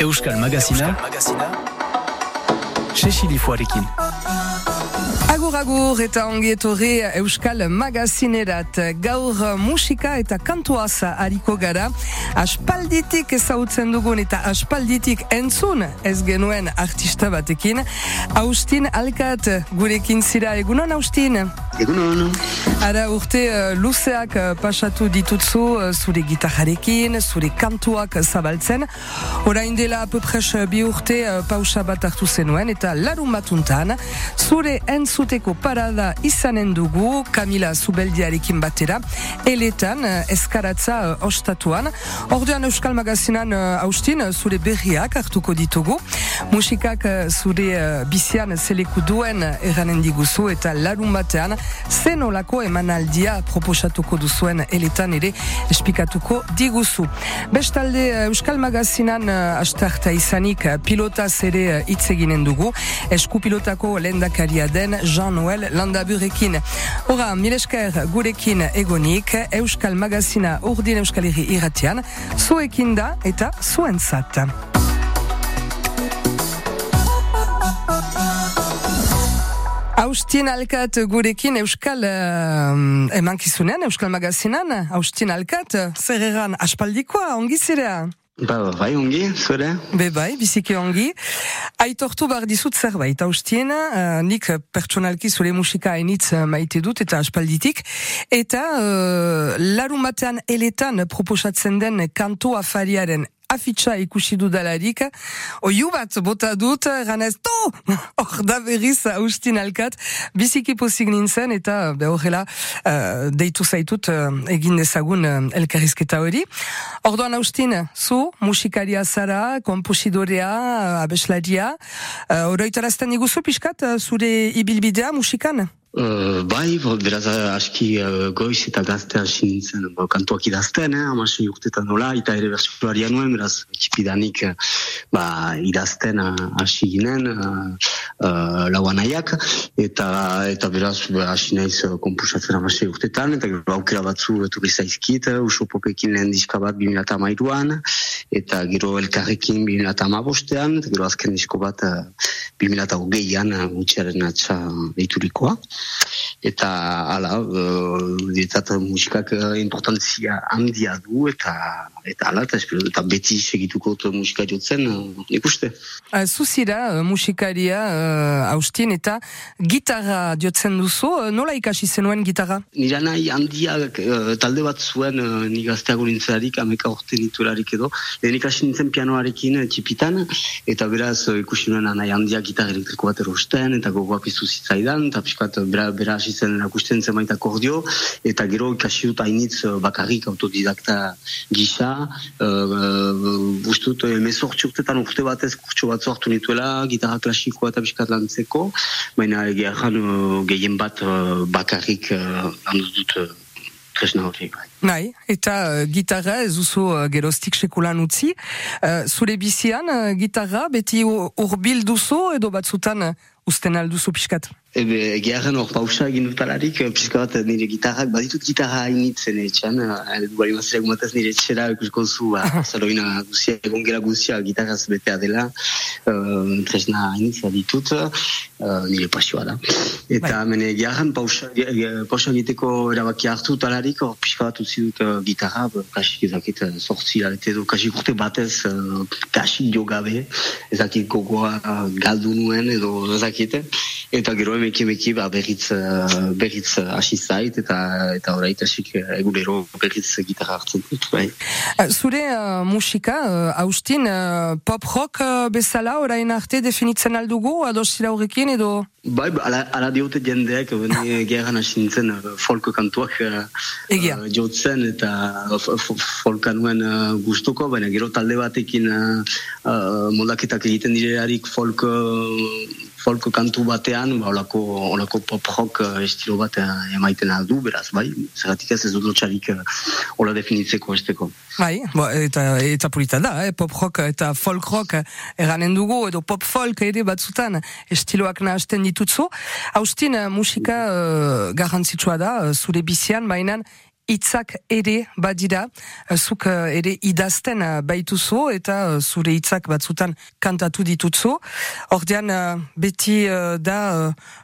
Euskal Magazina, Cecily Foarekin. Agur agur eta ongi etorri Euskal Magazinerat gaur musika eta kantuaz hariko gara. Aspalditik ezautzen dugun eta aspalditik entzun ez genuen artista batekin. Austin Alkat gurekin zira. Egunon Austin? Egunon. Ara urte uh, luzeak uh, pasatu ditutzu uh, zure gitarrarekin, zure kantuak zabaltzen. Orain dela apopres bi urte pausa bat hartu zenuen eta larun batuntan zure entzuteko parada izanen dugu Kamila Zubeldiarekin batera. Eletan eskaratza uh, ostatuan. Orduan Euskal Magazinan uh, Austin zure berriak hartuko ditugu. Musikak zure bizian zeleku duen eranen diguzu eta larun batean zenolako emanaldia proposatuko duzuen eletan ere espikatuko diguzu. Bestalde Euskal Magazinan astarta izanik pilotaz ere hitz eginen dugu. Esku pilotako lendakaria den Jean-Noel Landaburekin. Hora, milesker gurekin egonik Euskal Magazina urdin Euskal Herri irratian zuekin da eta zuentzat. Austin Alkat gurekin Euskal uh, emankizunean, Euskal Magazinan, Austin Alkat, zer eran aspaldikoa, ongi zirea? Ba, bai, ongi, zure? Be bai, biziki ongi. Aitortu bar dizut zerbait, Austin, uh, nik pertsonalki zure musika hainitz maite dut eta aspalditik, eta uh, larumatean eletan proposatzen den kanto afariaren afitxa ikusi dudalarik, oiu bat bota dut, ganez, to! Hor da berriz Austin Alkat, biziki pozik nintzen, eta be horrela, uh, deitu zaitut uh, egin dezagun uh, elkarrizketa hori. Orduan Austin, zu, musikaria zara, komposidorea, abeslaria, uh, oroitarazten iguzu pixkat, zure ibilbidea musikan? Uh, bai, beraz aski uh, goiz eta gazte hasi nintzen ba, kantuak idazten, eh, amasi urtetan nola, eta ere bersularia nuen, beraz txipidanik ba, idazten hasi ginen, uh, uh, lauan eta, eta beraz hasi naiz uh, kompusatzen amasi urtetan, eta aukera batzu eturri zaizkit, uh, usopopekin lehen diska bat 2008an, eta gero elkarrekin 2008an, eta gero azken disko bat uh, 2008an uh, utxearen atxa deiturikoa eta hala uh, musikak importantzia handia du eta eta hala eta, eta beti segituko musika jotzen uh, ikuste. Uh, Zuzira musikaria uh, Austin eta gitarra jotzen duzu. Uh, nola ikasi zenuen gitarra? Nira nahi handia uh, talde bat zuen uh, nik gazteago nintzelarik ameka orte niturarik edo. Lehen ikasi nintzen pianoarekin uh, txipitan eta beraz uh, ikusi nuen nahi handia gitarra elektriko bat erosten eta gogoak izu zitzaidan eta piskat bera, bera hasi zen erakusten zenbait akordio, eta gero ikasi dut hainitz bakarrik autodidakta gisa, uh, ustut, emezortzi urtetan urte batez kurtso bat zortu nituela, gitarra klasikoa eta biskat lantzeko, baina egeran uh, gehien bat uh, bakarrik uh, landu dut uh, tresna hori. Bai, eta uh, gitarra ez duzu uh, gerostik sekulan utzi. Uh, zure bizian, uh, gitarra beti urbil duzu edo batzutan uh, usten alduzu pixkat? Ebe, geharren hor pausa egin dutalarik, pizka bat nire gitarrak, baditut gitarra hainitzen etxan, edu bari mazera gumataz nire etxera, ikusko zu, ba, zaloina guzia, egon gela guzia, gitarraz betea dela, uh, tresna hainitzea ditut, uh, nire pasioa da. Eta, bai. mene, geharren pausa, pausa egiteko erabaki hartu talarik, hor pizka bat utzi dut uh, gitarra, kasik ezakit, sortzi, edo kasik urte batez, uh, kasik jo gabe, ezakit gogoa galdu nuen, edo ezakit, eta gero emeki ba, berriz, uh, berriz hasi zait eta eta horreit hasik egunero berriz gitarra hartzen dut. Bai. Zure uh, musika, uh, Austin, uh, pop rock uh, bezala orain arte definitzen aldugu, adosira horrekin edo? Bai, ala, ala diote jendeak, bene gerran hasi nintzen folk kantuak uh, jotzen eta folk nuen uh, gustuko, baina gero talde batekin uh, uh, moldaketak egiten direarik folk uh, folk kantu batean, ba, olako, olako pop rock uh, estilo bat uh, emaiten aldu, beraz, bai, zeratik ez ez dut lotxarik uh, hola definitzeko esteko. Bai, bo, eta, eta pulita da, eh? pop rock eta folk rock eranen dugu, edo pop folk ere batzutan estiloak nahazten ditutzu. Austin, musika uh, garrantzitsua da, zure bizian, mainan, hitzak ere badira, zuk ere idazten baituzo eta zure hitzak batzutan kantatu ditutzo. Ordean beti da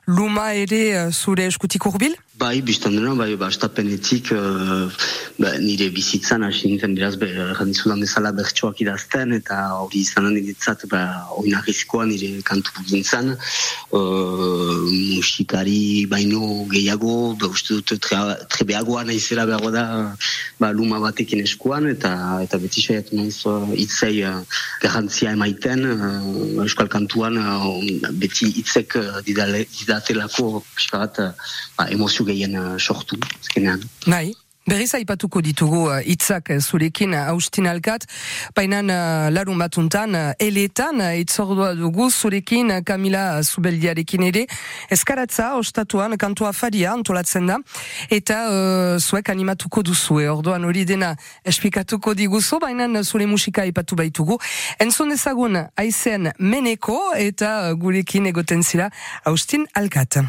luma ere zure eskutik urbil? Bai, biztan dena, bai, ba, estapenetik uh, ba, nire bizitzan hasi nintzen beraz, be, randizudan bezala bertsoak idazten, eta hori izanen ditzat, ba, oinarrizkoa nire kantu gintzen, uh, musikari baino gehiago, ba, uste dut trebeagoa naizela behago da, ba, luma batekin eskuan, eta eta beti saiatu naiz uh, itzei uh, garrantzia emaiten, uh, euskal kantuan, uh, beti itzek uh, didatelako, pixka bat, uh, ba, emozio gehien uh, sortu, ezkenean. Bai. Berriz aipatuko ditugu uh, hitzak uh, zurekin uh, Austin Alkat, baina uh, larun batuntan, uh, eletan uh, itzordua dugu zurekin uh, Kamila Zubeldiarekin ere, eskaratza ostatuan kantua faria antolatzen da, eta uh, zuek animatuko duzu, e, orduan hori dena esplikatuko diguzu, baina zure musika aipatu baitugu. Entzun ezagun aizen meneko eta gurekin egoten zira Austin Alkat.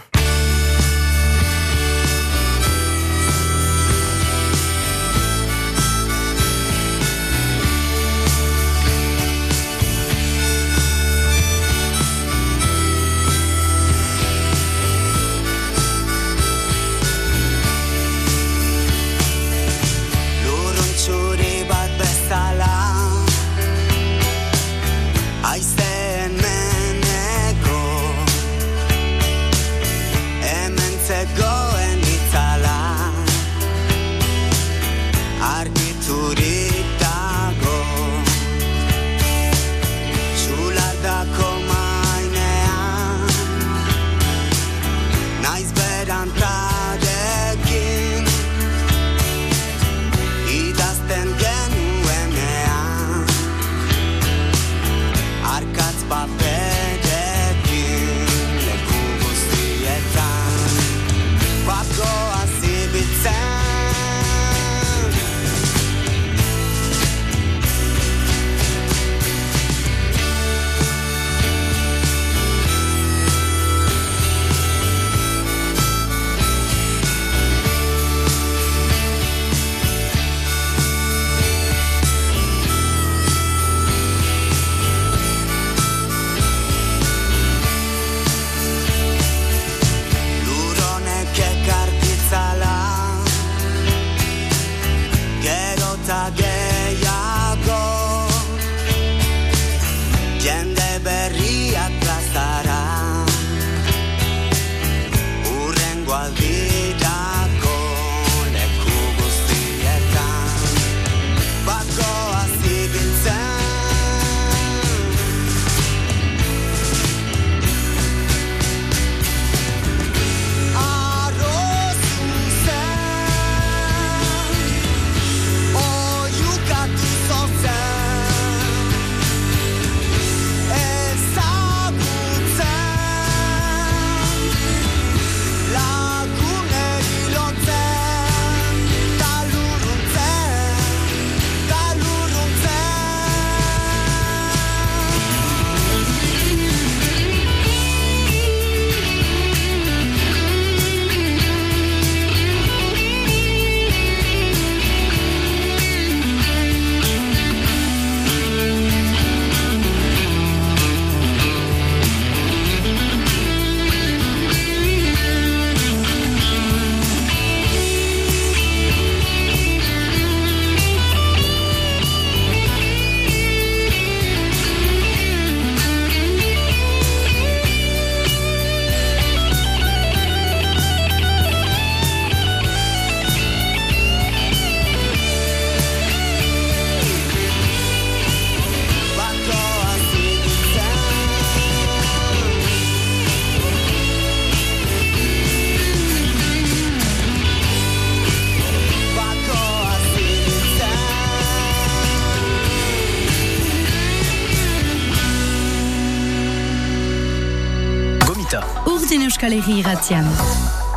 Euskal Herri irratian.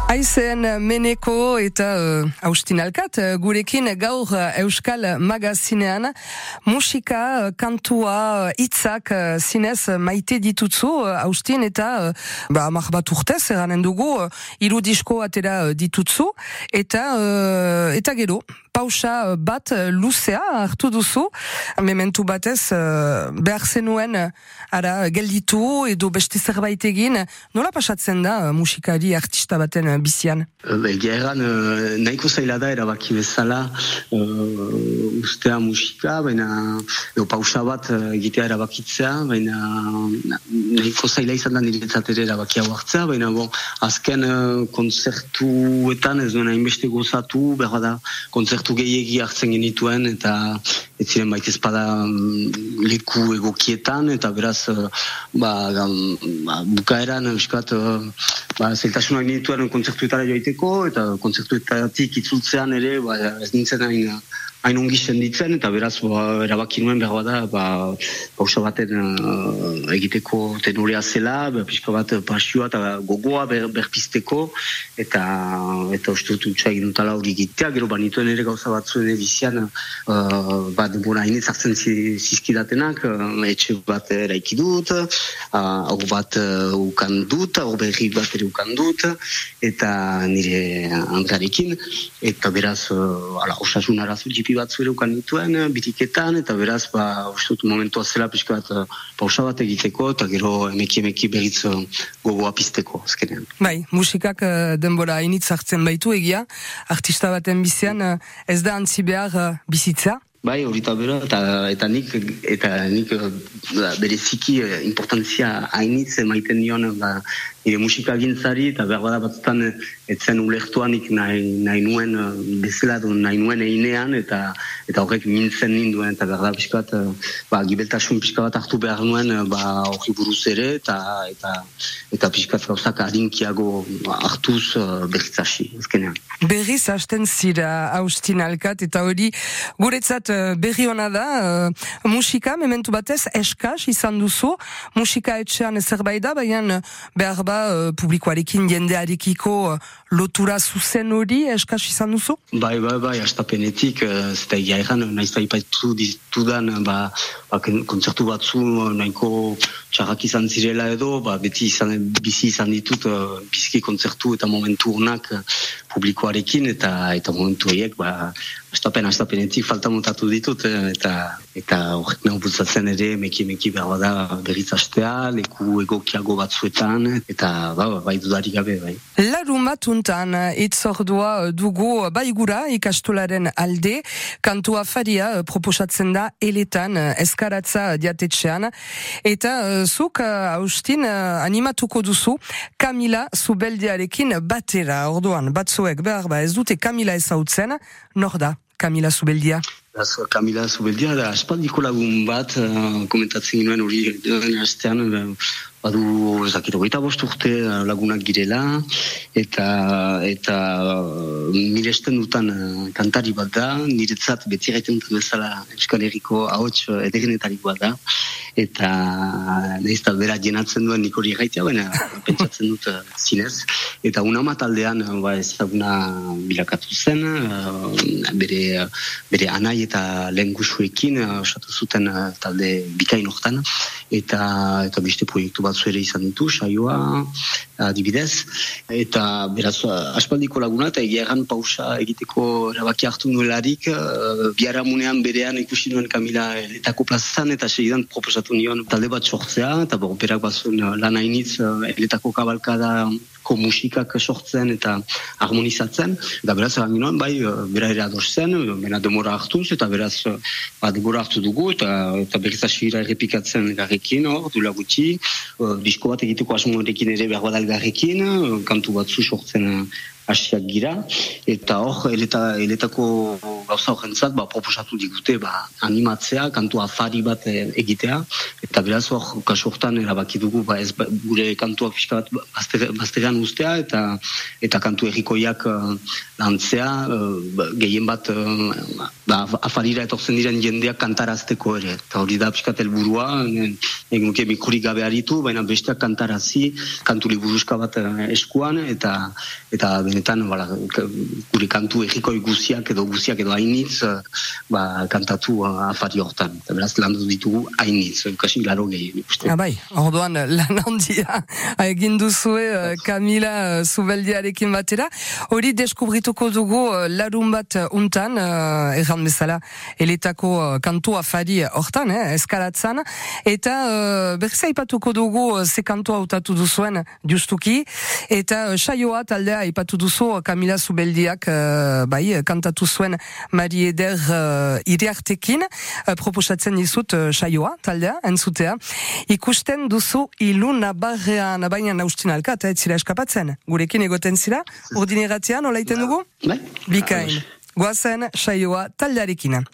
Aizen meneko eta uh, Austin Alkat, uh, gurekin gaur uh, Euskal Magazinean musika, uh, kantua, hitzak uh, zinez maite ditutzu, uh, Austin eta uh, ba, bat urtez, eranen dugu, uh, irudisko atera ditutzu, eta uh, eta gero, pausa bat luzea hartu duzu, mementu batez uh, behar zenuen ara gelditu edo beste zerbait egin, nola pasatzen da musikari artista baten bizian? Egia egan, nahiko zaila da erabaki bezala uh, ustea musika, baina edo pausa bat egitea erabakitzea, baina nahiko zaila izan da niretzat ere erabaki hau hartzea, baina bon, azken uh, konzertuetan ez duen hainbeste gozatu, behar da, konzertu gehiagi hartzen genituen, eta ez ziren baita espada leku egokietan, eta beraz, ba, ba, bukaeran, euskat, ba, zeltasunak nituen kontzertuetara joaiteko, eta kontzertuetatik itzultzean ere, ba, ez nintzen hain, hain ongi senditzen, eta beraz, ba, erabaki nuen behar da, ba, pausa baten uh, egiteko tenorea zela, pixka bat pasioa eta gogoa ber, berpisteko, eta eta utxa egin dutala hori egitea, gero ba, nituen ere gauza bat zuen edizian, uh, ba, denbora hain ezartzen zizkidatenak, uh, etxe bat eraiki dut, uh, hau bat uh, ukan dut, hau berri bat ere ukan dut, eta nire antrarekin, eta beraz, uh, ala, osasun arazu jipi bat zuerukan dituen, eh, bitiketan, eta beraz, ba, ustut momentua zela pixka bat eh, pausa bat egiteko, eta gero emeki emeki berriz eh, gogoa pizteko, azkenean. Bai, musikak denbora initz hartzen baitu egia, artista baten bizian ez da antzi behar bizitza, Bai, hori eta bera, eta, eta nik, eta nik bereziki importantzia hainitz maiten nion ba, nire musika gintzari, eta behar bada batzutan etzen ulertuanik nahi, nahi nuen bezala du nahi nuen einean, eta eta horrek mintzen ninduen, eta behar da piskat, ba, gibeltasun pixka bat hartu behar nuen ba, hori buruz ere, eta eta, eta piskat gauzak adinkiago hartuz berritzasi, ezkenean. Berriz hasten zira, Austin Alkat, eta hori guretzat Eh, berri hona da, musika, mementu batez, eskaz izan duzu, musika etxean zerbait da, baina behar ba, uh, publikoarekin jendearekiko uh, lotura zuzen hori eskaz izan duzu? Bai, bai, bai, astapenetik, uh, zeta egia egan, nahiz da ipaitu ditudan, ba, ba, kontzertu batzu nahiko txarrak izan zirela edo, ba, beti izan, bizi izan ditut, uh, bizki kontzertu eta momentu honak publikoarekin, eta eta momentu horiek, ba, astapen, astapenetik falta mutatu ditut, eh, eta eta horrek nahu bultzatzen ere, meki meki behar da berriz astea, leku egokiago batzuetan, eta ba, ba, bai dudari gabe, bai. Laru matuntan, itzordua dugu baigura ikastolaren alde, kantua faria proposatzen da eletan eskaratza diatetxean, eta zuk, Austin, animatuko duzu, Kamila Zubeldiarekin batera, orduan, batzuek behar ba ez dute Kamila ezautzen, nor da? Kamila Zubeldia. Kamila Zubeldia, da aspaldiko lagun bat, uh, komentatzen ginoen hori, den badu ezakit hogeita bost urte lagunak girela eta eta miresten dutan uh, kantari bat da niretzat beti gaiten dut bezala Euskal Herriko ahots edegenetariko bat da eta nahiz bera jenatzen duen nik hori gaitea baina pentsatzen dut zinez. Eta una mataldean uh, ba, ezaguna bilakatu zen bere, bere anai eta lehen gusuekin osatu zuten talde bikain hortan. Eta eta beste proiektu bat batzu ere izan ditu, saioa, adibidez, eta beraz, aspaldiko laguna, eta egia erran pausa egiteko erabaki hartu nuelarik, uh, biara munean berean ikusi nuen Kamila eletako plazan, eta segidan proposatu nion talde bat sortzea, eta berak bazun lan hainitz eletako kabalkada ko musikak sortzen eta harmonizatzen, eta beraz, eran bai, bera ere ados zen, bera demora hartuz, eta beraz, ba, demora hartu dugu, eta, eta berriz asira errepikatzen garrekin, hor, du laguti, uh, disko bat egiteko asmoarekin ere behar badal garrekin, kantu batzu sortzen hasiak gira, eta hor, eletako gauza horrentzat, ba, proposatu digute ba, animatzea, kantu afari bat e, egitea, eta beraz hor, kasu hortan erabaki dugu, ba, ez, ba, gure kantuak pixka bat bazterean ustea, eta eta kantu errikoiak uh, lantzea, uh, gehien bat uh, ba, afarira etortzen diren jendeak kantarazteko ere, eta hori da pixka helburua, egin nuke mikurik gabe aritu, baina besteak kantarazi, kantu liburuska bat eskuan, eta eta benetan, bala, gure kantu errikoi guziak edo guziak edo hainitz uh, ba, kantatu uh, afari hortan. Eta beraz, lan ditugu hainitz, kasi laro gehi. Ah, bai, orduan, lan handia egin duzue Kamila Zubeldiarekin batera. Hori deskubrituko dugu larun bat untan, uh, erran bezala, eletako uh, kantu afari hortan, eh, eskalatzan. Eta uh, berriz aipatuko dugu uh, ze kantu hautatu duzuen justuki. Eta uh, saioa taldea aipatu duzu Kamila Zubeldiak uh, bai, kantatu zuen Mari Eder uh, iriartekin, uh, proposatzen dizut uh, saioa, taldea, entzutea. Ikusten duzu iluna barrean, baina naustin alkat, ez zira eskapatzen. Gurekin egoten zira, urdineratean, olaiten dugu? Bai. Bikain. Guazen, saioa, taldearekin.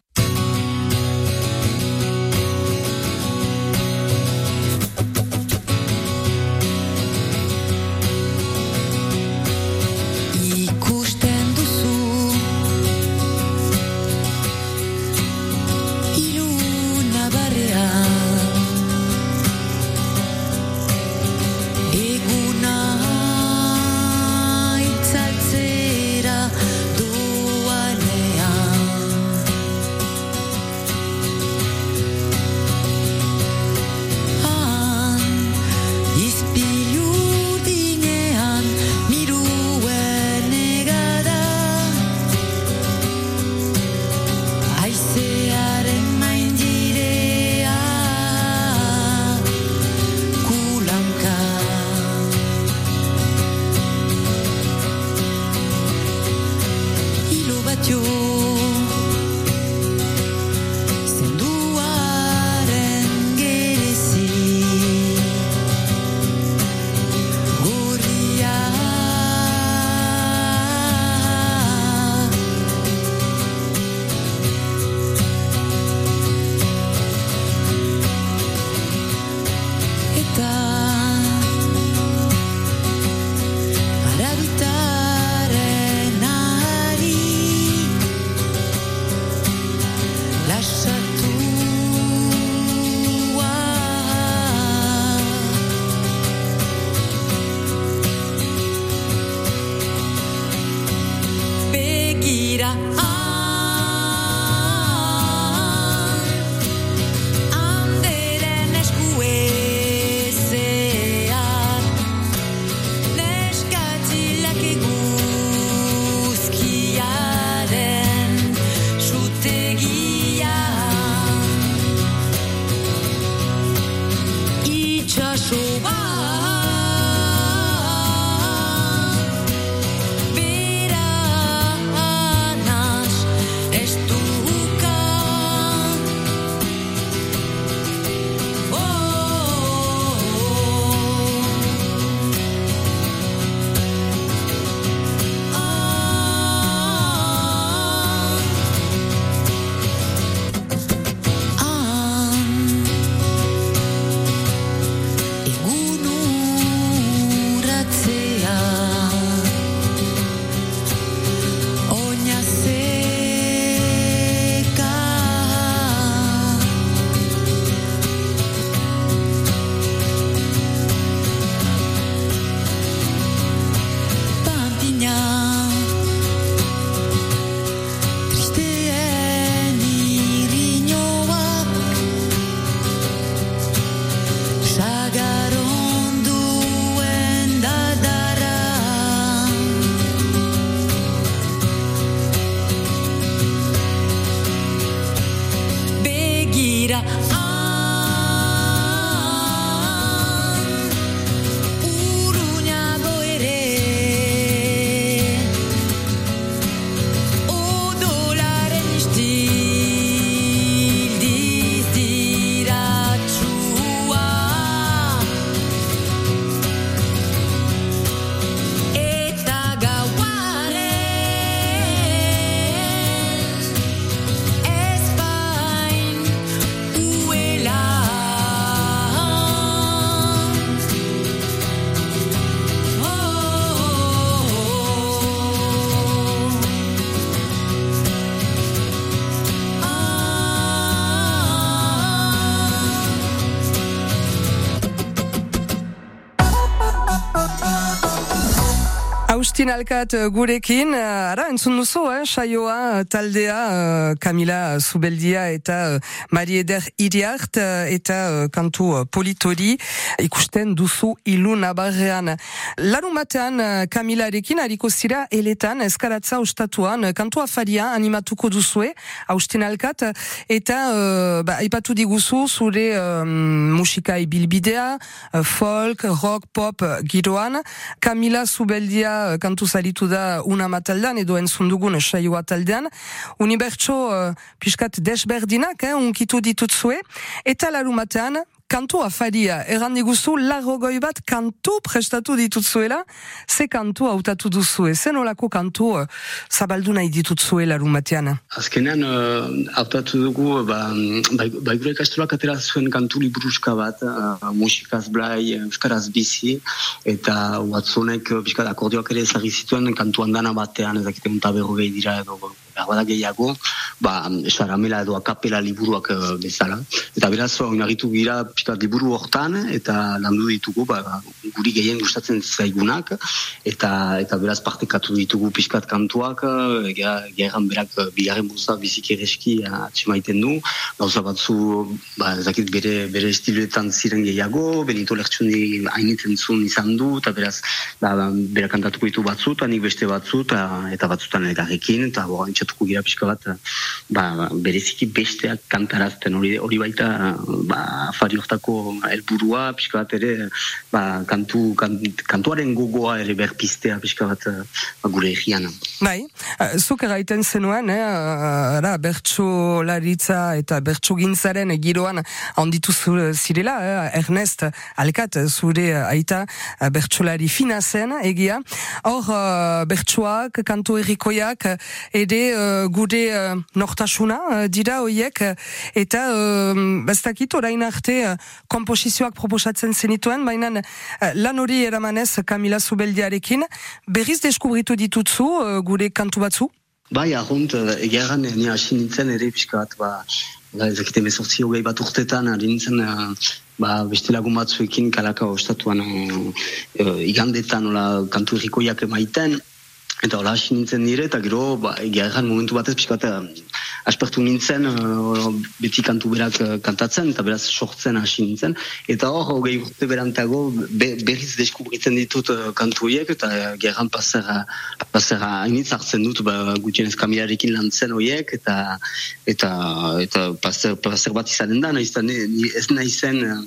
Austin Alkat uh, gurekin, uh, ara, entzun duzu, eh, saioa, uh, taldea, Kamila Zubeldia eta uh, Marieder Iriart eta kantu politori. Ikusten duzu ilu nabarrean. Larun batean, Kamila erekin, hariko zira, eletan, eskaratza ustatuan, uh, kantu afaria animatuko duzue, Austin Alkat, eta, ba, ipatu diguzu, zure um, musika ibilbidea, folk, rock, pop, giroan, Kamila Zubeldia kantu zaritu da una mataldan edo entzundugun saioa taldean. Unibertso uh, piskat desberdinak, eh, unkitu ditutzue, eta larumatean kantu afaria, erran diguzu, larrogoi bat kantu prestatu ditutzuela, ze kantu hautatu duzue, zen olako kantu uh, zabaldu nahi ditutzuela rumatean? Azkenean, uh, hautatu dugu, ba, ba, ba gure ikastolak atera zuen kantu liburuska bat, uh, musikaz blai, euskaraz bizi, eta watzonek, piskat akordioak ere ezagri zituen kantu handana batean, ezakite unta berrogei dira edo, bada gehiago, ba, saramela edo akapela liburuak uh, bezala. Eta beraz, oinagitu gira pixkat liburu hortan, eta landu ditugu, ba, guri gehien gustatzen zaigunak, eta eta beraz partekatu ditugu pixkat kantuak, gehan berak bigarren buza biziki ereski atximaiten du, gauza batzu, ba, zakit bere, bere estiluetan ziren gehiago, benito lertsundi hainitzen zuen izan du, eta beraz, ba, berak kantatuko ditu batzu, eta nik beste batzu, eta, eta batzutan egarrekin, eta bo, pentsatuko gira pixka bat, ba, bereziki besteak kantarazten hori hori baita ba, afari hortako helburua pixka bat ere ba, kantu, kantuaren gogoa ere berpistea pixka bat ba, gure egian. Bai, eh, zuk eraiten zenuen, eh, ara, bertso laritza eta bertso gintzaren giroan onditu zirela, eh, Ernest Alkat, zure aita eh, bertsolari fina zen, egia. Hor, bertsoak, kantu errikoiak, ere uh, gure uh, nortasuna uh, dira hoiek eta uh, bastakit orain arte uh, komposizioak proposatzen zenituen, baina uh, lan hori eramanez Kamila Zubeldiarekin, berriz deskubritu ditutzu uh, gure kantu batzu? Bai, ahont, egeran, ni hasi nintzen ere pixka bat, ba, ba ezakite mezortzi hogei bat urtetan, ari nintzen, ba, beste lagun batzuekin kalaka ostatuan uh, igandetan, ola, kantu errikoiak emaiten, Eta hola nintzen nire, eta gero, ba, egia momentu batez, pixka aspertu nintzen, uh, beti kantu berak uh, kantatzen, eta beraz sortzen hasi nintzen. Eta hor, hogei urte berantago, be, berriz deskubritzen ditut uh, kantu horiek, eta uh, gerran pasera, pasera hainitz hartzen dut, ba, gutienez kamilarekin lan zen horiek, eta, eta, eta paser, paser bat izanen da, nahiz, ez nahi zen uh,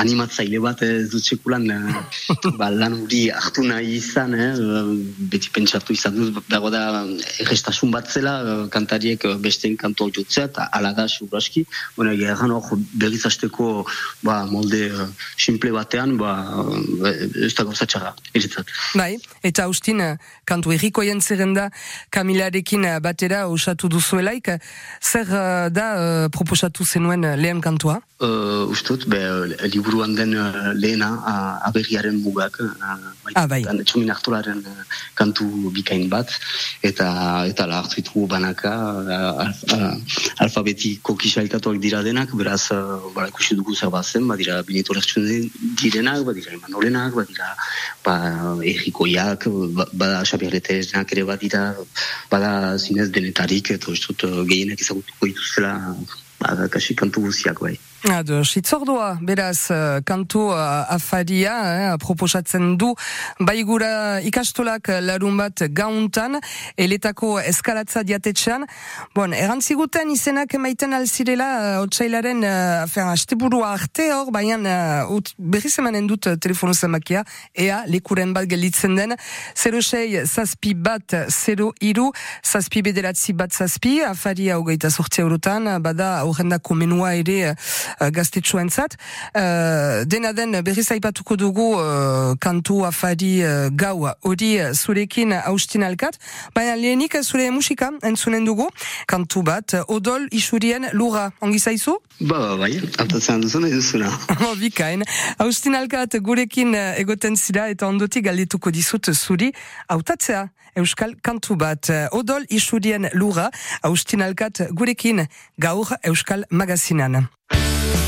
animatzaile bat ez dut sekulan, ba, lan hori hartu nahi izan, eh, beti pentsatu izan dut, dago da, errestasun bat zela, kantariek bestein kanto jotzea, eta ala da, seguraski, bueno, egan hor berriz hasteko ba, molde uh, simple batean, ba, ez da gauza txarra, Bai, eta Austin, kantu erriko jentzeren da, Kamilarekin batera osatu duzuelaik, zer da uh, proposatu zenuen lehen kantua? Uh, Uztut, be, liburuan den uh, lehena, uh, aberriaren mugak, uh, ah, bai. txomin hartularen uh, kantu bikain bat, eta eta la hartu banaka, uh, uh, alfabetiko kisailtatuak dira denak, beraz, uh, bara, ikusi dugu zer bazen, badira bineto direnak, badira emanolenak, badira ba, errikoiak, ba, bada xabiarrete ere badira, bada zinez denetarik, eta dut uh, gehienek ezagutuko dituzela, bada, kasi kantu guziak bai. Ado, sitzordua, beraz, uh, kantu uh, afaria, eh, proposatzen du, baigura ikastolak larun bat gauntan, eletako eskalatza diatetxean. Bon, erantziguten izenak emaiten alzirela, uh, otxailaren, uh, afen, asteburua arte hor, baina uh, berriz emanen dut telefonu zemakia, ea, lekuren bat gelitzen den, 06 zazpi bat, 0 iru, zazpi bederatzi bat zazpi, afaria hogeita sortzea eurotan, bada horrendako menua ere, uh, gaztetxoen zat. Uh, dena den berriz aipatuko dugu uh, kantu afari uh, gau hori zurekin haustin alkat, baina lehenik zure musika entzunen dugu, kantu bat, odol isurien lura, ongi zaizu? Ba, ba, bai, atatzen duzuna eduzuna. Oh, bikain, haustin alkat gurekin egoten zira eta ondotik galdetuko dizut zuri, hautatzea Euskal kantu bat, odol isurien lura, haustin alkat gurekin gaur Euskal magazinan. Thank you.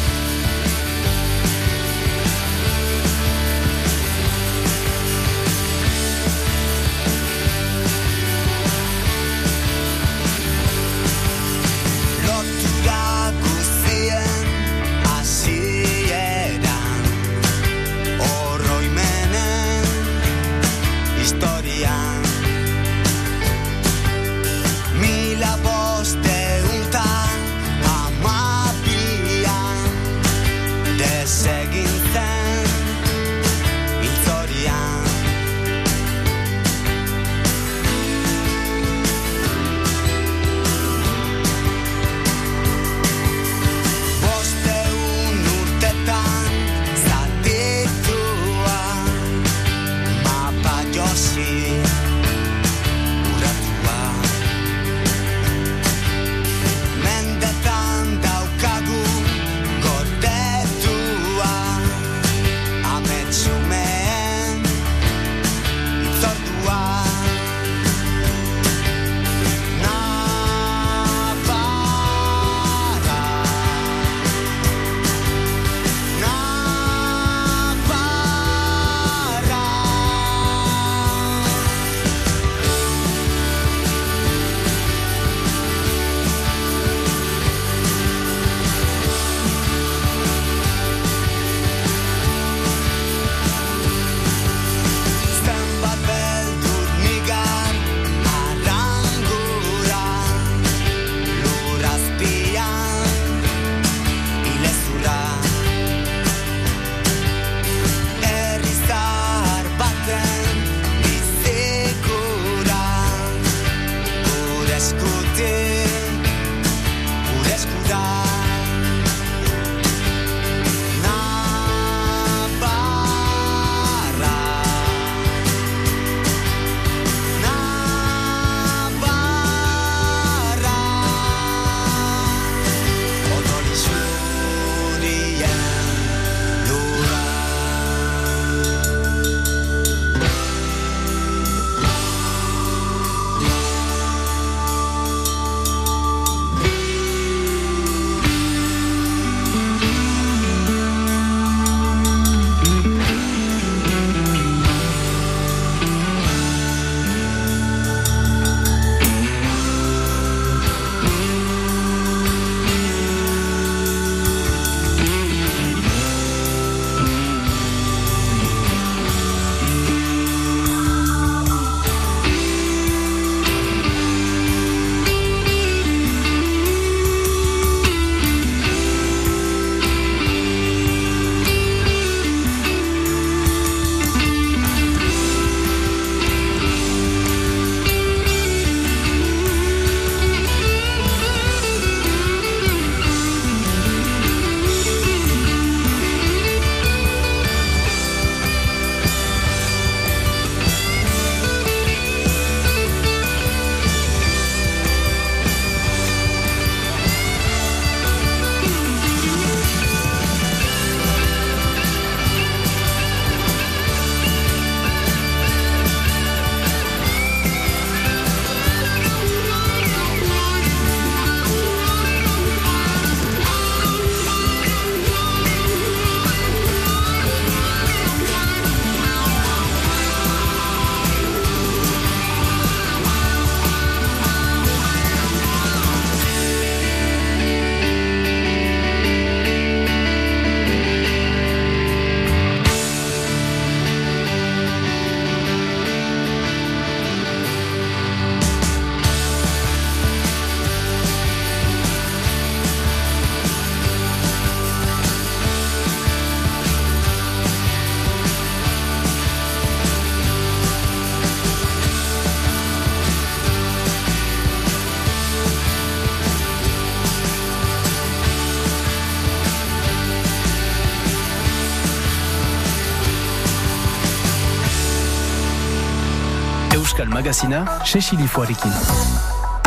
Euskal Magazina, Sesilifoarekin.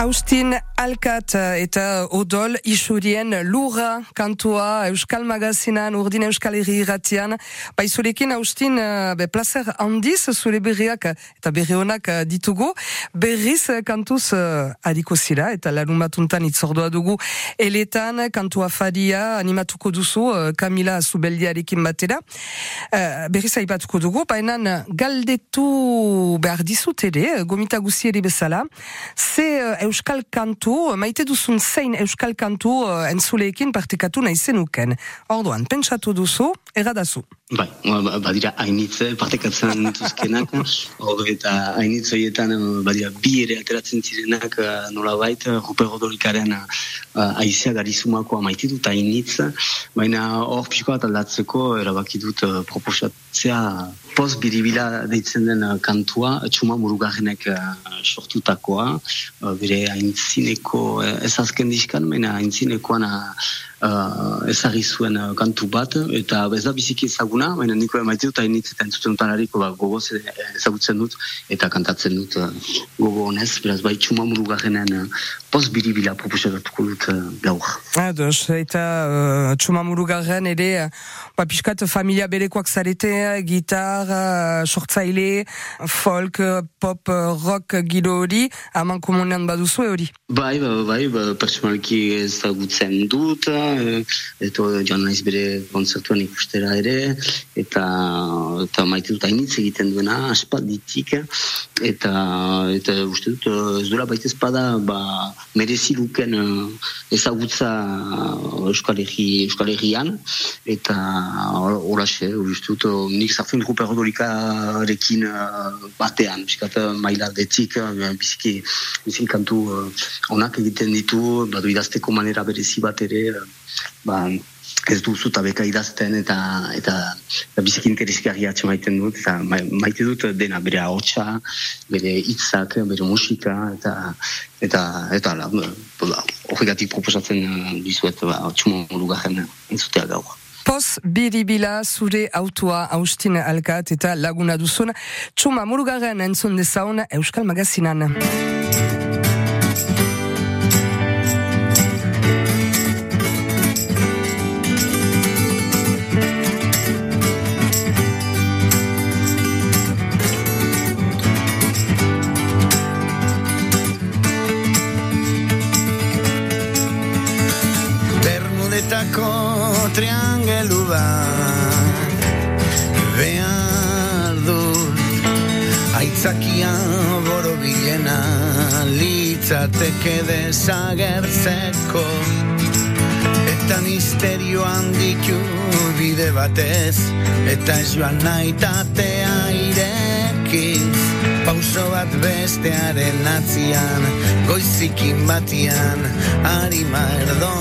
Austin Alkat eh, eta Odol isurien lura kantua Euskal Magazinan, urdin Euskal Herri irratian. Baizurekin Austin eh, be placer handiz zure berriak eta berri honak eh, ditugu. Berriz kantuz adiko zira eta larun batuntan itzordua dugu eletan kantua fadia animatuko duzu Kamila Zubeldiarekin batera. Berriz aipatuko dugu, baina galdetu behar dizut ere, gomita guzieri bezala. Ze euskal kantu, maite duzun zein euskal kantu uh, entzuleekin partikatu nahi zenuken. Orduan, pentsatu duzu, eradazu. Bai, ba, ba, badira hainitze, partekatzen dituzkenak, hori eta hainitze horietan badira bi ere ateratzen zirenak nola baita, Ruper Rodorikaren aizea garizumako amaiti dut hainitze, baina hor pixko bat aldatzeko erabaki dut proposatzea post biribila deitzen den kantua, txuma murugarrenek sortutakoa, bere haintzineko, ez azken diskan, baina haintzinekoan uh, ezagri zuen uh, kantu bat, eta ez da biziki ezaguna, baina niko emaite dut, hainitz eta entzuten dut anariko ba, gogoz ezagutzen dut, eta kantatzen dut uh, gogo honez, beraz bai txuma murugarrenen uh, post biribila proposatuko dut uh, gaur. Ados, eta uh, txuma murugarren ere, ba, piskat familia berekoak zarete, gitar, sortzaile, folk, pop, rock, gilo hori, haman komunean baduzu hori? Bai, bai, bai, ba, personalki ezagutzen dut, Eh, eta joan naiz bere konzertuan ikustera ere, eta, eta maite dut hainitz egiten duena, aspalditik, eta, eta uste dut, eh, ez dura baita espada, ba, merezi luken eh, ezagutza Euskal, Herrian, eta horaxe, uste dut, nik zartzen dugu perrodolikarekin batean, biskat maila detik, biziki, biziki kantu onak egiten ditu, badu idazteko manera berezi bat ere, ba, ez duzu eta beka idazten eta eta, eta biziki interesgarri maiten dut eta maite dut dena bere ahotsa, bere hitzak, bere musika eta eta eta la, ba, horregatik proposatzen dizuet ba, txumo lugarren entzutea gaur. Pos biribila zure autua Austin Alkat eta laguna duzun txuma murugarren entzun dezaun Euskal Magazinan. Litzateke desagertzeko. Eta misterio handiku bide batez Eta ez joan nahi tatea irekin Pauso bat bestearen atzian Goizikin batian Arima erdo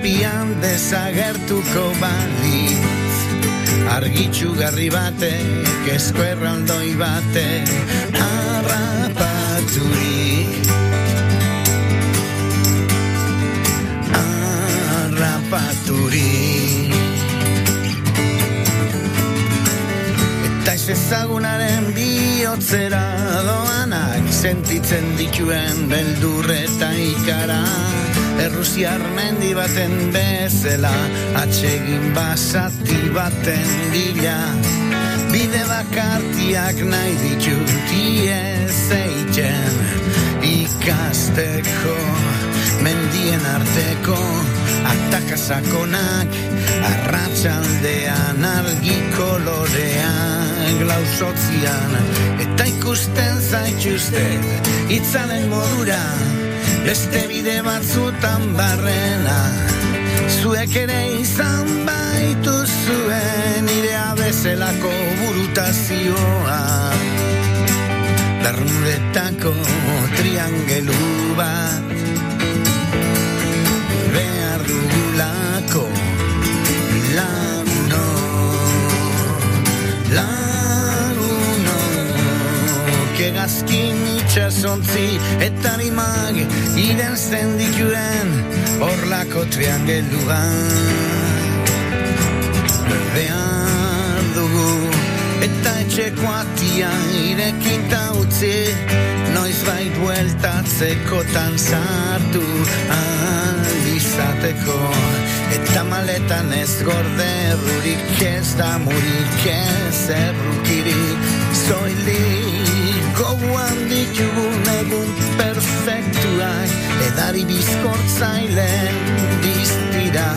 Oinazpian desagertuko bali argitxu garri batek ezko erraldoi batek arrapaturi arrapaturi eta ez ezagunaren bihotzera doanak sentitzen dituen beldurreta ikara Errusiar mendi baten bezela Atsegin basati baten bila. Bide bakartiak nahi ditut Iez eitzen ikasteko Mendien arteko Atakasakonak Arratxaldean argi kolorean Glausotzian Eta ikusten zaituzte Itzalen modura beste bide batzutan barrena zuek ere izan baitu zuen irea bezelako burutazioa. Darnuretako triangelu bat kegazkin itxasontzi eta rimag iren zendikuen orlako triangelua behar dugu Eta etxeko atia irekinta utzi Noiz bait bueltatzeko tan sartu izateko. Eta maletan ez gorde errurik ez da murik ez errukirik Zoilik goguan ditugun egun perfektuak Edari bizkortzailen diztira.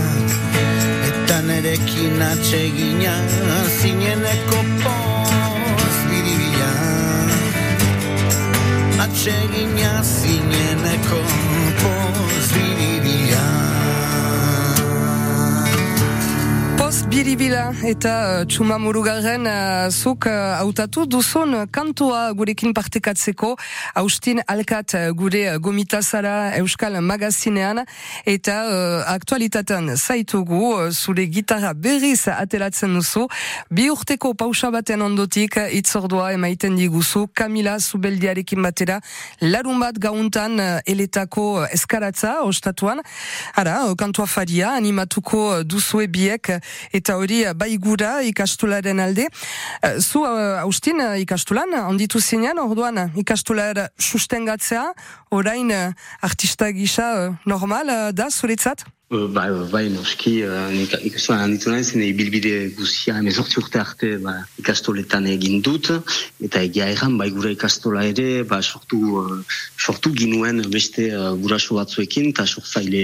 Eta nerekin atsegina zineneko poz biribila. Atsegina zineneko poz biribila biribila eta uh, txuma murugarren uh, zuk uh, hautatu duzun kantua gurekin partekatzeko. Austin Alkat uh, gure uh, gomitazara Euskal Magazinean. Eta uh, aktualitatean zaitugu uh, zure gitarra berriz ateratzen duzu. Bi urteko pausa baten ondotik uh, itzordua emaiten diguzu Kamila Zubeldiarekin batera. Larun bat gauntan uh, eletako uh, eskaratza ostatuan. Ara, uh, kantua faria animatuko uh, duzue biek eta hori uh, bai gura ikastolaren alde. Uh, Zu, uh, Austin, ikastolan, onditu zinean, orduan, ikastolar sustengatzea, orain artista gisa normal da, zuretzat? Uh, Bai, noski, uh, nik ikastolan handitu naiz, ne bilbide guzia emezortzi urte arte ba, ikastoletan egin dut, eta egia erran, bai gure ikastola ere, ba, sortu, uh, sortu ginuen beste uh, guraso batzuekin, eta sortzaile,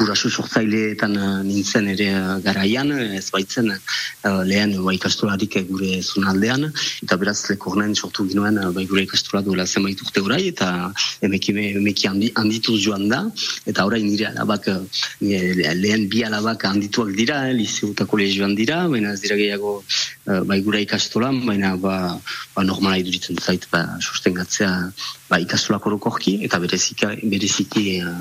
guraso sortzaileetan uh, nintzen ere uh, garaian, ez baitzen uh, lehen ba, ikastolarik gure zunaldean, eta beraz lekornen sortu ginuen uh, bai gure ikastola duela zenbait urte orai, eta emeki, emeki handi, handituz joan da, eta orain nire alabak nire lehen bi alabak handituak dira, eh, liceo eta kolegioan dira, baina ez dira gehiago uh, bai gura ikastolan, baina ba, ba normala iduritzen zait ba, sustengatzea ba, ikastolak orokorki, eta berezika, bereziki uh,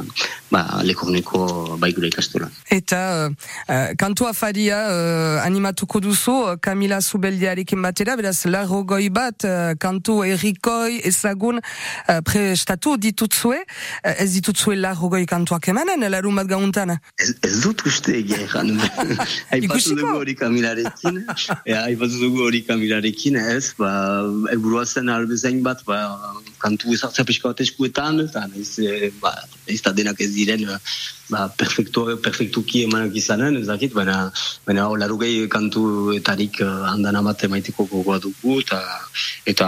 ba, lekorneko bai gura ikastolan. Eta uh, uh, kantua faria uh, animatuko duzu Kamila Zubeldiarekin batera, beraz larrogoi bat uh, kantu errikoi ezagun uh, prestatu ditutzue, uh, ez ditutzue larrogoi kantuak emanen, larun bat gauntan. Ez, ez dut uste egia erran. Aipatu dugu hori kamilarekin. Aipatu dugu hori kamilarekin, ez. Ba, elburua zen albezain bat, ba, kantu ezartzea pixka bat eskuetan, eta nahiz, e, ba, nahiz eta denak ez diren, ba, perfektu, perfektuki emanak izanen, ez dakit, baina, baina hor, larugei kantu etarik uh, handan amate maiteko gogoa dugu, eta, eta,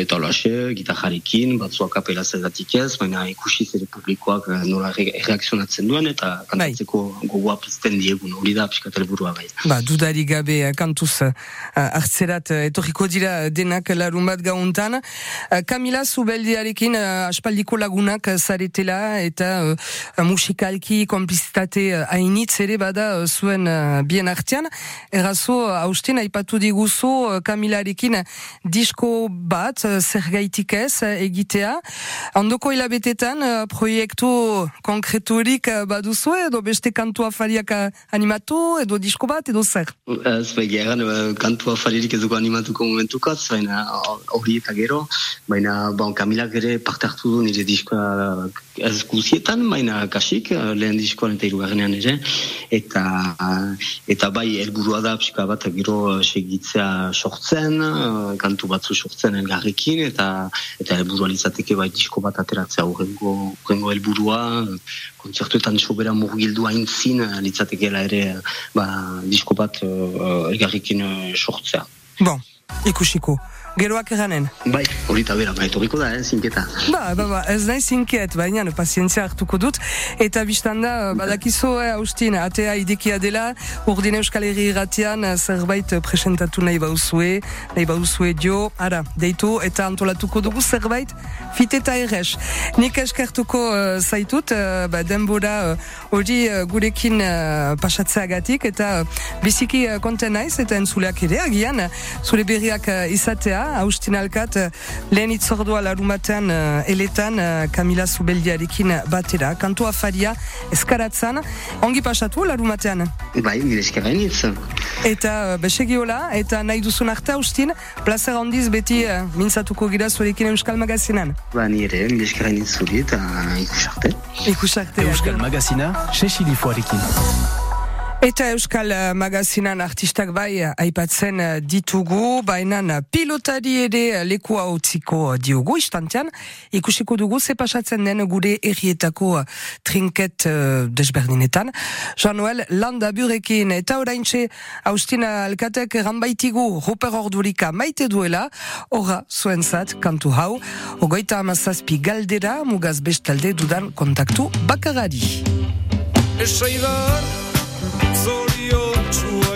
eta olaxe, gitarrarekin, batzuak apela zeratik ez, baina ikusi zere publikoak eh, nola re- reakzionatzen duen, eta kantatzeko gogoa pizten diegun, hori da pixka helburua bai. Ba, dudari gabe eh, kantuz hartzerat etorriko dira denak larun bat gauntan. Kamila Zubeldiarekin aspaldiko lagunak zaretela eta musikalki komplizitate uh, hainitz ere bada uh, zuen uh, bien artean. Errazo, uh, Austin, aipatu diguzu Kamilarekin disko bat, uh, zergaitik ez, egitea. Ondoko hilabetetan proiektu konkreturik baduzu edo beste kantua fariak animatu edo disko bat edo zer? Ez, bai, geran, kantua faririk ez dugu animatuko momentukaz, baina hori eta gero, baina, bon, Kamilak ere parte hartu du nire diskoa ez guzietan, baina kasik, lehen diskoan eta irugarrenean ere, eta, eta bai, helburua da, pixka bat, gero segitzea sortzen, eh, kantu batzu sortzen elgarrekin, eta eta helburua litzateke bai disko bat ateratzea urrengo helburua, kontzertuetan sobera murgildu aintzin, eh, litzatekeela ere, ba, disko bat uh, elgarrekin eh, sortzea. Bon, ikusiko. Geroak eranen. Bai, hori eta bera, bai, da, eh, zinketa. Ba, ba, ba, ez nahi zinkiet, baina pazientzia hartuko dut. Eta biztan da, badakizo, eh, Austin, atea idekia dela, urdin euskal herri irratian eh, zerbait presentatu nahi bauzue, nahi bauzue dio, ara, deitu, eta antolatuko dugu zerbait, fit eta erres. Nik eskertuko uh, zaitut, uh, ba, denbora uh, hori uh, gurekin uh, pasatzeagatik, eta uh, biziki uh, konten naiz, eta entzuleak ere, agian, uh, zure berriak uh, izatea, Austin Alkat, uh, lehen itzordua larumatean uh, eletan uh, Kamila Zubeldiarekin batera, kantua faria eskaratzan, ongi pasatu larumatean. Bai, nire initz. Eta uh, besegiola, eta nahi duzun arte Austin, plazer handiz beti uh, mintzatuko gira zurekin Euskal Magazinan. Ba, nire, nire eskerra initz zuri, eta ikusarte. Ikusarte. Euskal Magazina, Cecilie Eta Euskal eh, Magazinan artistak bai eh, aipatzen eh, ditugu, baina pilotari ere lekua utziko diogu istantean, ikusiko dugu ze pasatzen den gure errietako trinket uh, desberdinetan. Jean Noel, landa burekin eta oraintxe Austin Alkatek eran baitigu Ruper Ordurika maite duela, horra zuenzat kantu hau, ogoita amazazpi galdera mugaz bestalde dudan kontaktu bakarari. Eso to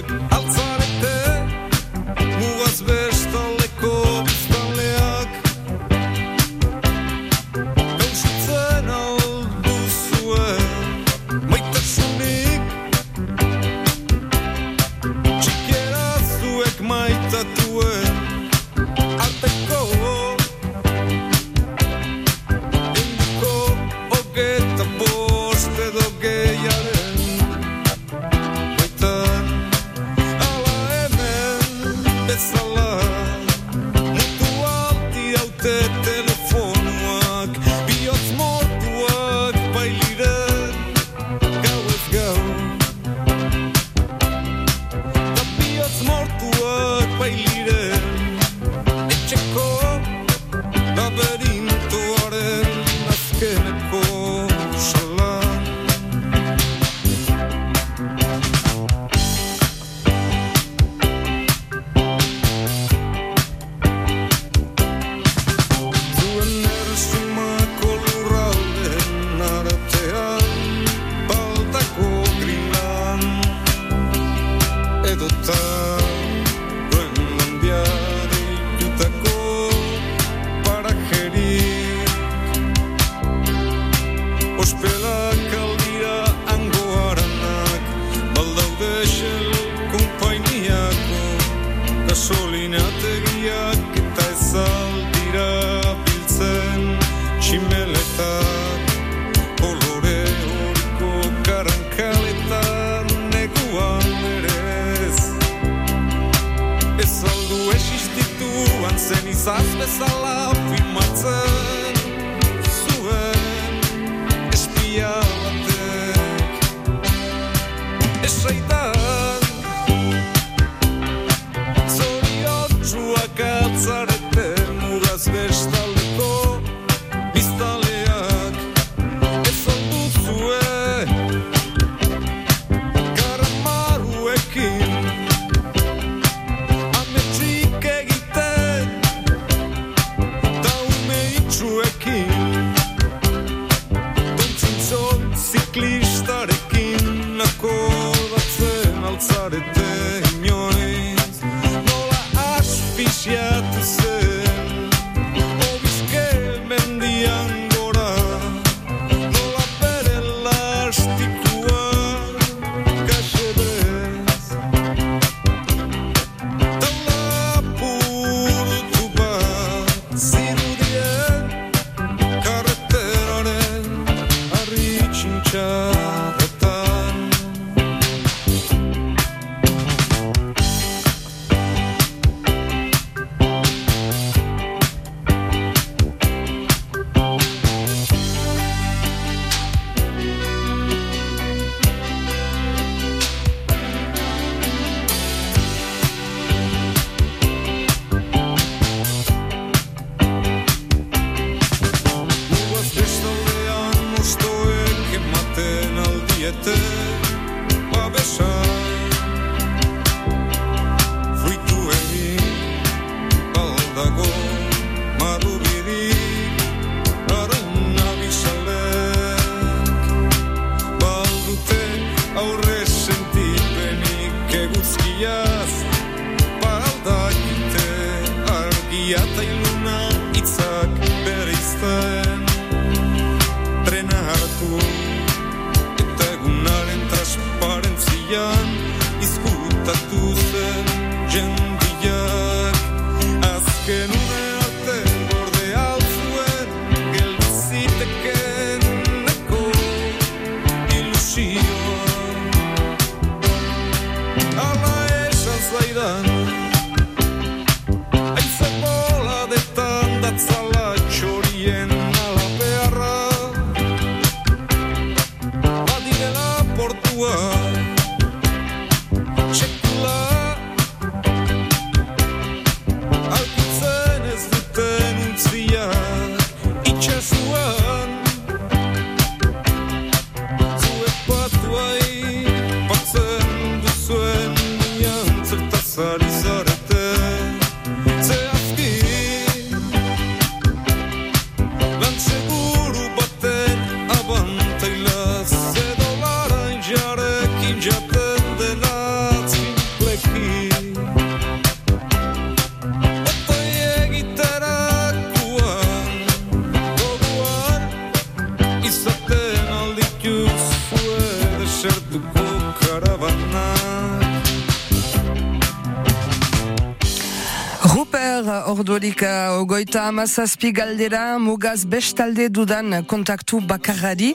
ogoita amazazpi galdera mugaz bestalde dudan kontaktu bakarrari.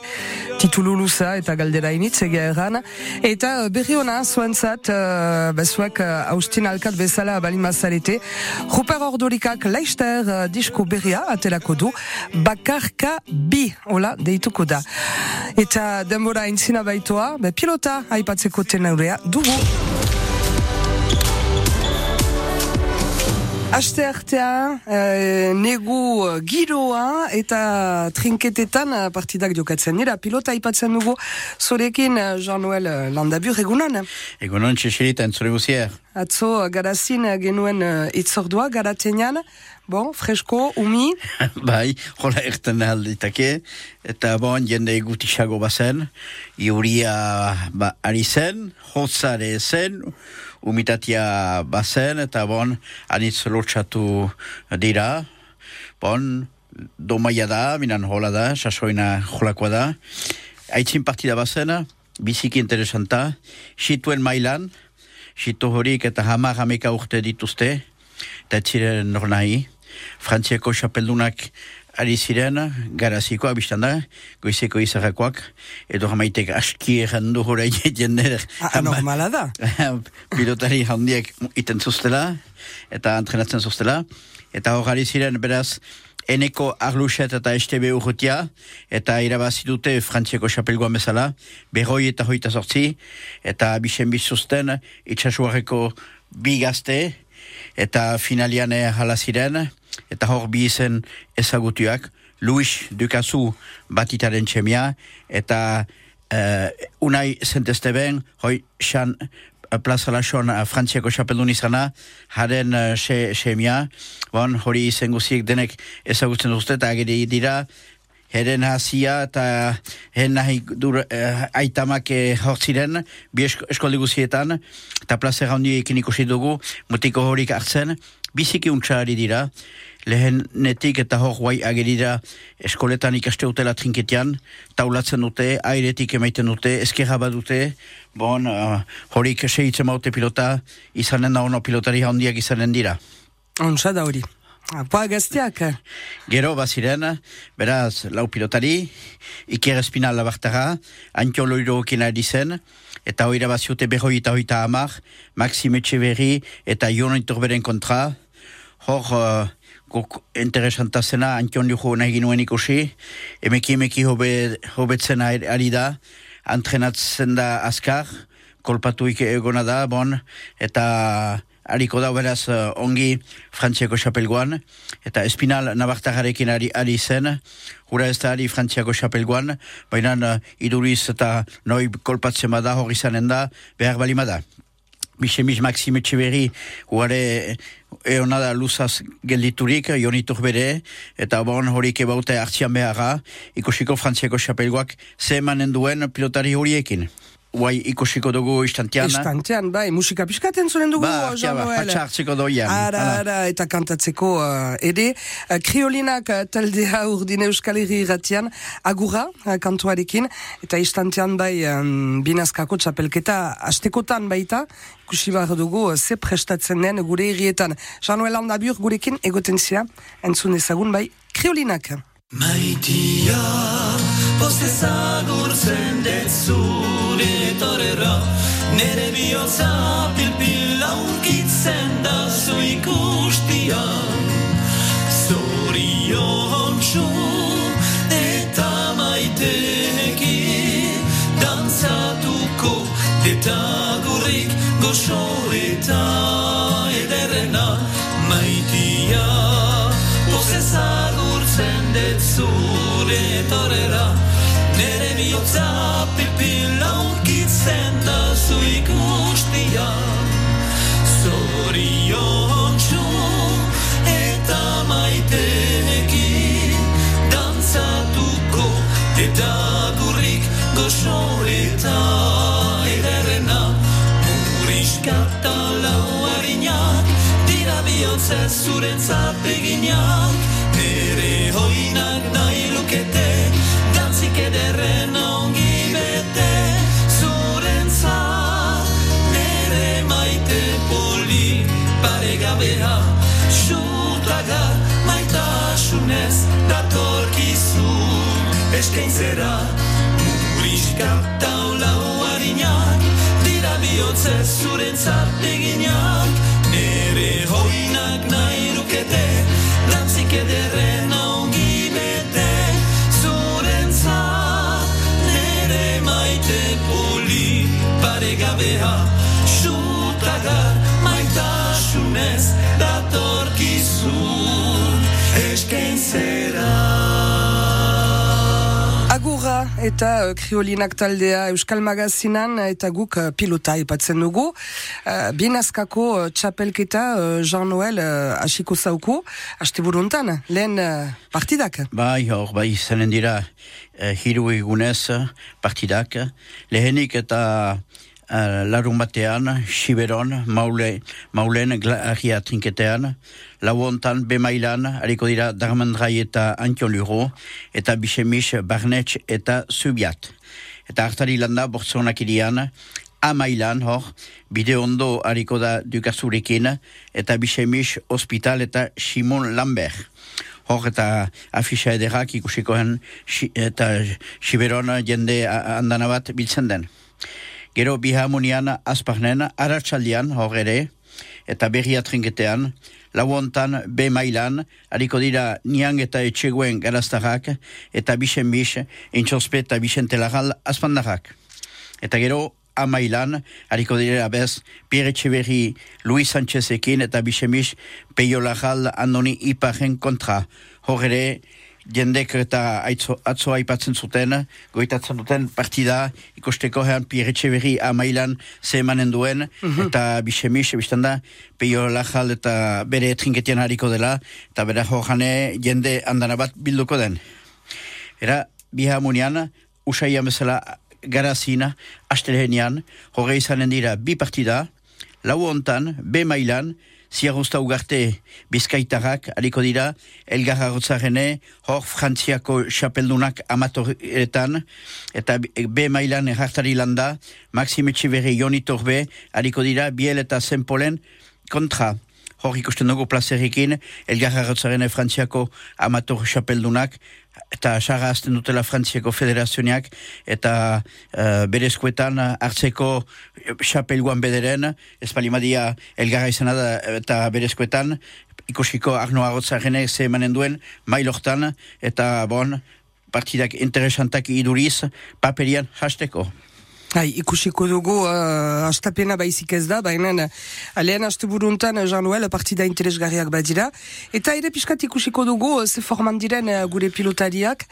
Titulu luza eta galdera initz egia erran. Eta uh, berri hona zuentzat uh, bezuek uh, Austin Alkat bezala balimazarete Ruper ordurikak laister uh, disko berria atelako du. Bakarka bi hola deituko da. Eta denbora intzina baitoa be pilota aipatzeko tenaurea dugu Aste artea, eh, negu eh, giroa eta trinketetan eh, partidak jokatzen dira. Pilota aipatzen dugu zorekin eh, Jean-Noel Landabur egunan. Egunon txexilit, entzure guzier. Atzo garazin genuen itzordua, garatenean. Bon, fresko, umi. bai, jola erten alditake. Eta bon, jende gutisago bazen. Iuria ba, ari zen, hotzare zen, umitatia bazen, eta bon, anitz lortxatu dira. Bon, domaia da, minan hola da, sasoina jolakoa da. Aitzin partida bazen, biziki interesanta. Situen mailan, situ horik eta hamar hameka urte dituzte, eta etziren nor nahi. Frantziako xapeldunak ari ziren, garazikoa biztan da, goizeko izarrakoak, edo hamaitek aski errandu hori jende. Anormala da. pilotari handiek iten zuztela, eta entrenatzen zuztela, eta hor ari ziren beraz, eneko arluxet eta estebe urrutia, eta irabazi dute frantziako xapelgoan bezala, berroi eta hoita sortzi, eta bisen bizuzten, itxasuareko bi gazte, eta finalian hala ziren, eta hor bi izen ezagutuak, Luis Dukazu batitaren txemia, eta uh, unai zentesteben, hoi xan plaza lason uh, frantziako xapeldun izana, haren uh, xe, xemia, bon, hori izen guziek denek ezagutzen duzte, eta ageri dira, Heren hasia eta hen nahi dur eh, aitamak eh, hortziren, bi esko, eskoldi guzietan, eta plazera handi ekin ikusi dugu, mutiko horik hartzen, biziki untxari dira, lehen netik eta hor guai agerira eskoletan ikaste utela trinketian, taulatzen dute, airetik emaiten dute, eskerra dute, bon, uh, horik segitzen maute pilota, izanen da ono pilotari handiak izanen dira. Ontsa da hori. Apoa gazteak. Gero baziren, beraz, lau pilotari, Iker Espinal labartara, Antio Loiro okina zen, eta hoira baziute berroi eta hoita hamar, Maxime Etxeberri eta Jon Itorberen kontra. Hor, uh, guk interesanta zena, Antion Lujo nahi ginuen ikusi, emeki emeki hobe, hobetzen ari da, entrenatzen da azkar, kolpatu egona da, bon, eta hariko da beraz uh, ongi Frantziako xapelgoan, eta espinal nabartagarekin ari, ari zen, hura ez da ari Frantziako xapelgoan, baina uh, iduriz eta noi kolpatzen bada hori zanen da, behar balima da. Bixemiz Maxime Txeberri, huare eona da luzaz gelditurik, jonituk bere, eta bon horik ebaute hartzian beharra, ikusiko Frantziako xapelgoak ze emanen duen pilotari horiekin. Guai ikusiko dugu istantean. Istantean, bai, musika piskaten zuen dugu, Ba, kia ba, patxartzeko doia. Ara, ara, eta kantatzeko uh, ere. Uh, kriolinak uh, taldea urdine euskal herri irratian, agurra uh, kantuarekin, eta istantean bai um, binazkako txapelketa astekotan baita, ikusi behar dugu uh, ze prestatzen den gure herrietan. Jean-Noel Andabur gurekin egoten zia, entzun ezagun bai, kriolinak. Maitia, poste zagurtzen dut zure torera Nere bihotza pilpil aurkitzen da zu ikustian Zorion txu eta maitenekin Dantzatuko eta gurrik goxo zure torera Nere bihotza pipil aurkitzen da zu ikustian Zorion txu eta Dantzatuko eta gurrik goxo eta ederrena. Muriskata lau harinak Dira bihotzez zuretzat hoinak zikete, dantzik ederren ongi bete, zurentza, nere maite poli, paregabea, xutaga, maitasunez, datorkizun, eskaintzera, murizka, taula uarinak, dira bihotzez, zurentzat eginak, nere hoinak, eta kriolinak taldea Euskal Magazinan eta guk uh, pilota ipatzen dugu. Binazkako txapelketa uh, Jean-Noël uh, asiko zauku, haste buruntan, lehen partidak. Bai, hor, bai, zanen dira eh, hiru egunez partidak. Lehenik eta eh, larun batean, Siberon, maule, maulen, glaria trinketean, lauontan, bemailan, hariko dira Darmandrai eta Antion Luro, eta Bisemis, Barnetx eta Zubiat. Eta hartari landa, bortzonak irian, amailan, hor, bide ondo hariko da dukazurekin, eta Bisemis, Hospital eta Simon Lambert. Hor eta afisa ederrak ikusiko hen si, eta Siberon jende andana bat biltzen den. Gero bihamunian azpagnen, aratsaldian hor ere, eta berria trinketean, lauontan B mailan, hariko dira niang eta etxeguen garaztarrak, eta bisen bis, intxospe eta bisente lagal azpandarrak. Eta gero, amailan, hariko dira bez, Pierre Etxeberri, Luis Sánchezekin eta bisemis Peio Lajal Andoni Iparen kontra. Hor ere, jendek eta aitzo, atzo aipatzen zuten, goitatzen duten partida, ikusteko hean Pierre Etxeberri amailan ze emanen duen, eta bisemis, biztan da, Peio Lajal eta bere trinketian hariko dela, eta bera jojane jende andana bat bilduko den. Era, bihamunian, usaian bezala garazina, astelhenian, hogei izanen dira bi partida, lau hontan, B mailan, ziarruzta ugarte bizkaitarrak, aliko dira, elgarra rotzarene, hor frantziako xapeldunak amatoretan, eta B mailan erhartari landa, Maxime Etxeberri Joni Torbe, aliko dira, biel eta zenpolen kontra. Hor ikusten dugu plazerikin, elgarra rotzarene frantziako amator xapeldunak, eta xarra azten dutela Frantziako federazioak eta uh, berezkoetan hartzeko xapelguan bederen, ez palimadia elgarra izena da eta berezkoetan, ikusiko Arno Agotzarrenek ze emanen duen, mailortan, eta bon, partidak interesantak iduriz, paperian hasteko. Hai, ikusiko dugu uh, astapena baizik ez da, baina uh, lehen aste buruntan uh, Jean-Noël partida interesgarriak badira. Eta ere piskat ikusiko dugu uh, ze forman diren uh, gure pilotariak,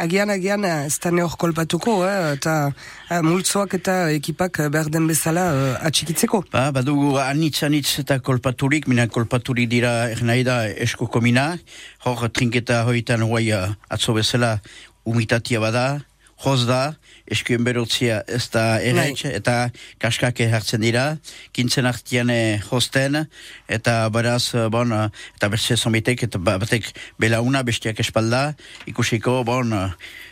agian agian uh, ez da neor kolpatuko, eh, eta uh, multzoak eta ekipak uh, behar den bezala uh, atxikitzeko. Ba, badugu anitz anitz eta kolpaturik, mina kolpaturik dira ernai da eskoko mina, hor trinketa hoitan guai uh, atzo bezala umitatia bada, hoz da, eskuen berotzia ez da erretx, eta kaskake hartzen dira, kintzen hartian hosten, eta beraz, eh, bon, eh, eta berze zomitek, eta ba- batek belauna bestiak espalda, ikusiko, bon, eh,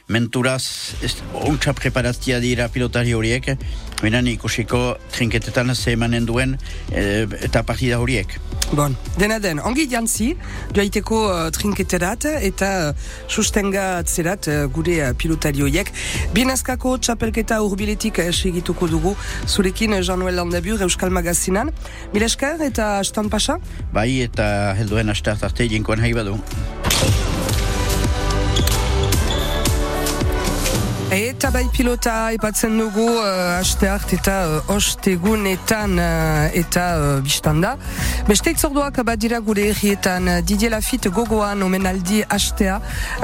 menturaz, ez, ontsa preparatia dira pilotari horiek, benen ikusiko trinketetan ze emanen duen eh, eta partida horiek. Bon, dena den, ongi jantzi, joaiteko uh, trinketerat eta uh, sustenga atzerat uh, gure uh, pilotari horiek. Binazkako txapelketa urbiletik uh, segituko dugu zurekin uh, Jean-Noël Landabur Euskal Magazinan. Milesker eta Astan Pasa? Bai, eta helduen astart arte jinkoan hai badu. Eta bai pilota ipatzen dugu uh, aste hart eta uh, ostegunetan uh, eta uh, bistanda. Beste itzorduak badira gure errietan Didier Lafitte gogoan omenaldi astea.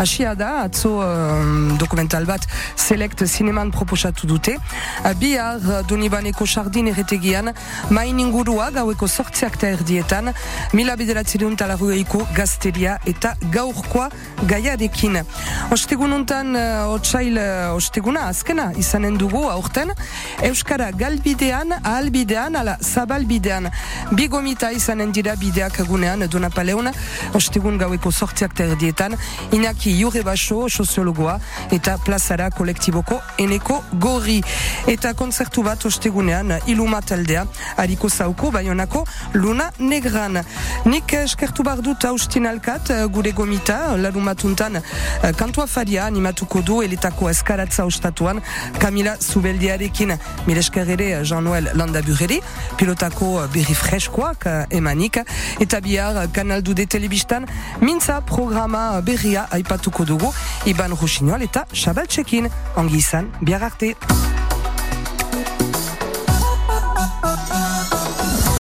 Asia da, atzo uh, dokumental bat select zineman proposatu dute. Uh, bihar uh, Donibaneko sardin erretegian main ingurua gaueko sortziak eta erdietan mila bederatzeriun talarueiko gazteria eta gaurkoa gaiarekin. Ostegununtan uh, otsail uh, osteguna azkena izanen dugu aurten Euskara galbidean, ahalbidean, ala zabalbidean. Bi gomita izanen dira bideak gunean Donapaleun, ostegun gaueko sortziak terdietan, Inaki Jure Baso, soziologoa, eta plazara kolektiboko eneko gorri. Eta konzertu bat ostegunean iluma taldea, hariko zauko, baionako luna negran. Nik eskertu bar dut haustin alkat, gure gomita, larumatuntan kantua faria animatuko du eletako eskaratza ostatuan Kamila Zubeldiarekin. Milesker ere Jean-Noel Landabureri pilotako berri freskoak emanik. Eta bihar kanaldu de telebistan mintza programa berria aipatuko dugu Iban Rusinual eta Xabaltxekin ongi izan, bihar arte